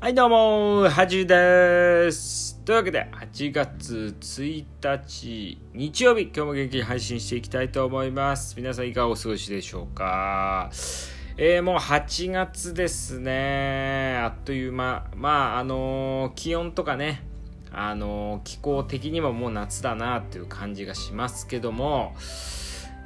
はいどうもはじゅです。というわけで8月1日日曜日今日も元気に配信していきたいと思います。皆さんいかがお過ごしでしょうか？えー、もう8月ですね。あっという間。まああのー、気温とかねあのー、気候的にももう夏だなっていう感じがしますけども。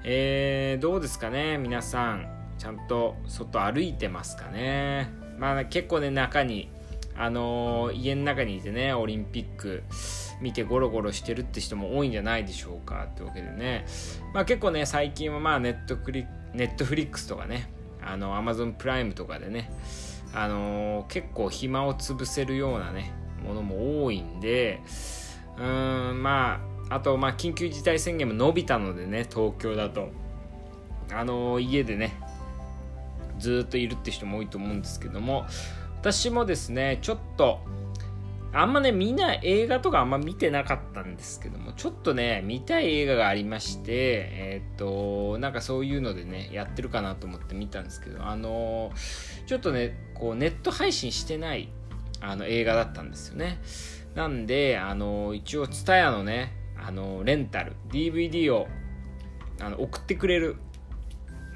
えー、どうですかね皆さん。ちゃんと外歩いてますかね。まあ結構ね中にあのー、家の中にいてねオリンピック見てゴロゴロしてるって人も多いんじゃないでしょうかってわけでね、まあ、結構ね最近はまあネットクリネットフリックスとかねあのアマゾンプライムとかでね、あのー、結構暇を潰せるようなねものも多いんでうーんまああとまあ緊急事態宣言も伸びたのでね東京だと。あのー、家でねずっといるって人も多いと思うんですけども私もですねちょっとあんまね見な映画とかあんま見てなかったんですけどもちょっとね見たい映画がありましてえー、っとなんかそういうのでねやってるかなと思って見たんですけどあのちょっとねこうネット配信してないあの映画だったんですよね。なんであの一応 TSUTAYA のねあのレンタル DVD をあの送ってくれる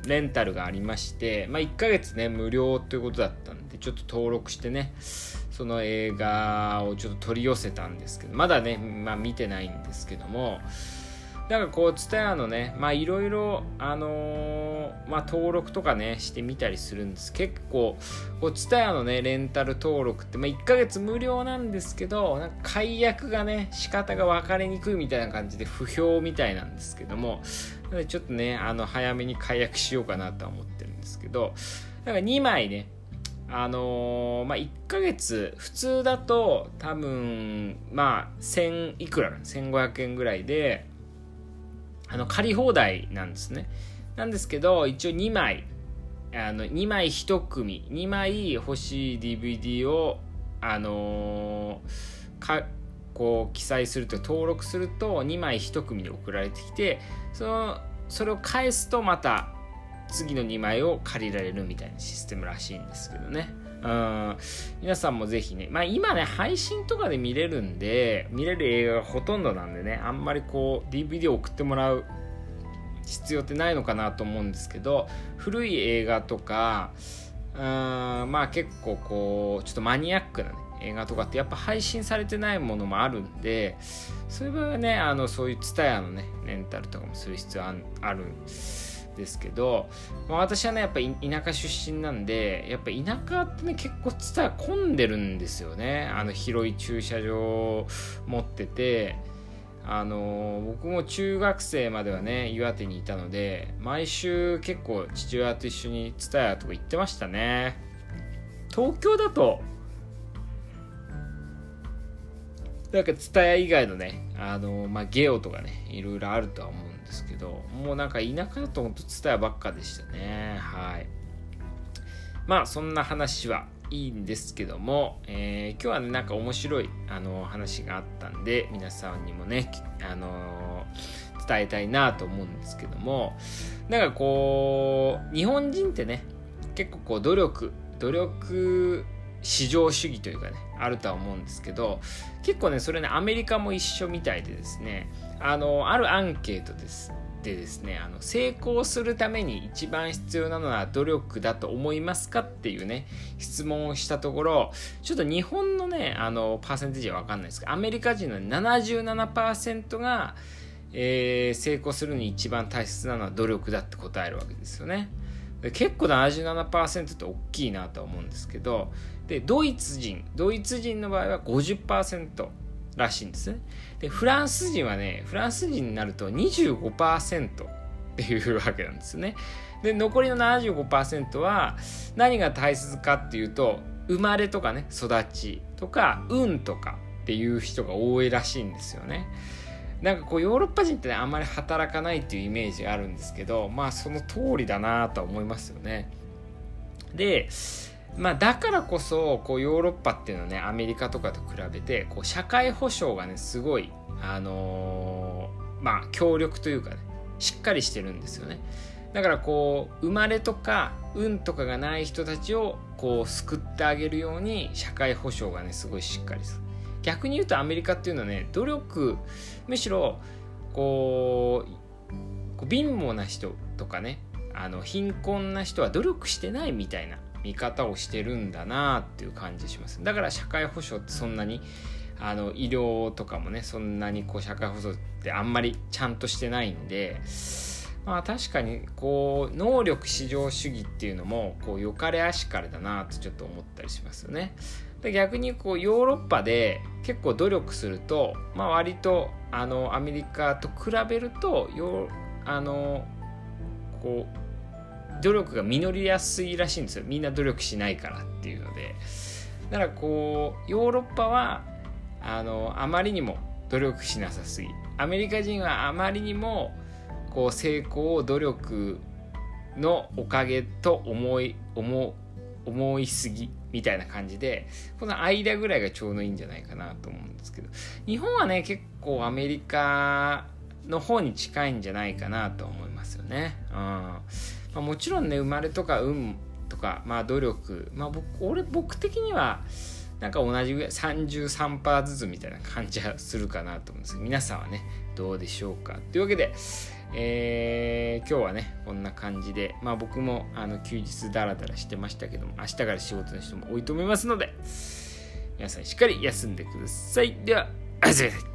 レンタルがありまして、まあ、1ヶ月ね無料ということだったんでちょっと登録してねその映画をちょっと取り寄せたんですけどまだね、まあ、見てないんですけどもなんかこう TSUTAYA のねまあいろいろあの、まあ登録とかねしてみたりするんです。結構こう TSUTAYA のねレンタル登録って、まあ、1ヶ月無料なんですけどなんか解約がね仕方が分かりにくいみたいな感じで不評みたいなんですけどもちょっとねあの早めに解約しようかなとは思ってるんですけどなんか2枚ねあのー、まあ、1ヶ月普通だと多分まあ1000いくら1500円ぐらいであの借り放題なんですね。なんですけど一応2枚あの2枚1組2枚欲しい DVD をあのー、かこう記載すると登録すると2枚1組で送られてきてそのそれを返すとまた次の2枚を借りられるみたいなシステムらしいんですけどね。うん、皆さんもぜひね、まあ今ね、配信とかで見れるんで、見れる映画がほとんどなんでね、あんまりこう、DVD を送ってもらう必要ってないのかなと思うんですけど、古い映画とか、うん、まあ結構こう、ちょっとマニアックなね、映画とかってやっぱ配信されてないものもあるんで、そういう場合はね、あの、そういうツタヤのね、レンタルとかもする必要あるんですけど、まあ、私はねやっぱ田舎出身なんでやっぱ田舎ってね結構ツタ混んでるんですよね。あの広い駐車場持っててあの僕も中学生まではね岩手にいたので毎週結構父親と一緒にツタヤとか行ってましたね。東京だとなんかツタヤ以外のねあのまあゲオとかねいろいろあるとは思うんですけどもうなんか田舎だと本当伝えばっかでしたね。はい。まあそんな話はいいんですけども、えー、今日はねなんか面白いあの話があったんで皆さんにもねあの伝えたいなと思うんですけどもなんかこう日本人ってね結構こう努力努力至上主義というかねあるとは思うんですけど結構ねそれねアメリカも一緒みたいでですねあのあるアンケートですでですねあの成功するために一番必要なのは努力だと思いますかっていうね質問をしたところちょっと日本のねあのパーセンテージは分かんないですけどアメリカ人の77%が、えー、成功するに一番大切なのは努力だって答えるわけですよね。結構77%って大きいなと思うんですけどでドイツ人ドイツ人の場合は50%らしいんですね。でフランス人はねフランス人になると25%っていうわけなんですね。で残りの75%は何が大切かっていうと生まれとかね育ちとか運とかっていう人が多いらしいんですよね。なんかこうヨーロッパ人ってねあんまり働かないっていうイメージがあるんですけどまあその通りだなとは思いますよねでまあ、だからこそこうヨーロッパっていうのはねアメリカとかと比べてこう社会保障がねすごい、あのー、まあ、強力というかねしっかりしてるんですよね。だからこう生まれとか運とかがない人たちをこう救ってあげるように社会保障がねすごいしっかりする逆に言うとアメリカっていうのはね努力むしろこう貧乏な人とかねあの貧困な人は努力してないみたいな見方をしてるんだなっていう感じしますだから社会保障ってそんなにあの医療とかもねそんなにこう社会保障ってあんまりちゃんとしてないんでまあ確かにこう能力至上主義っていうのもこうよかれあしかれだなとちょっと思ったりしますよね。で逆にこうヨーロッパで結構努力すると、まあ、割とあのアメリカと比べるとよあのこう努力が実りやすいらしいんですよ。みんな努力しないからっていうので。だからこうヨーロッパはあのあまりにも努力しなさすぎ。アメリカ人はあまりにもこう成功を努力のおかげと思い思思いすぎ。みたいな感じでこの間ぐらいがちょうどいいんじゃないかなと思うんですけど日本はね結構アメリカの方に近いんじゃないかなと思いますよね。うん。まあ、もちろんね生まれとか運とか、まあ、努力、まあ僕、俺僕的にはなんか同じぐらい33%ずつみたいな感じはするかなと思うんですけど皆さんはねどうでしょうか。というわけで、えー、今日はねこんな感じでまあ僕もあの休日ダラダラしてましたけども明日から仕事の人も多いと思いますので皆さんしっかり休んでください。ではおやすみなさい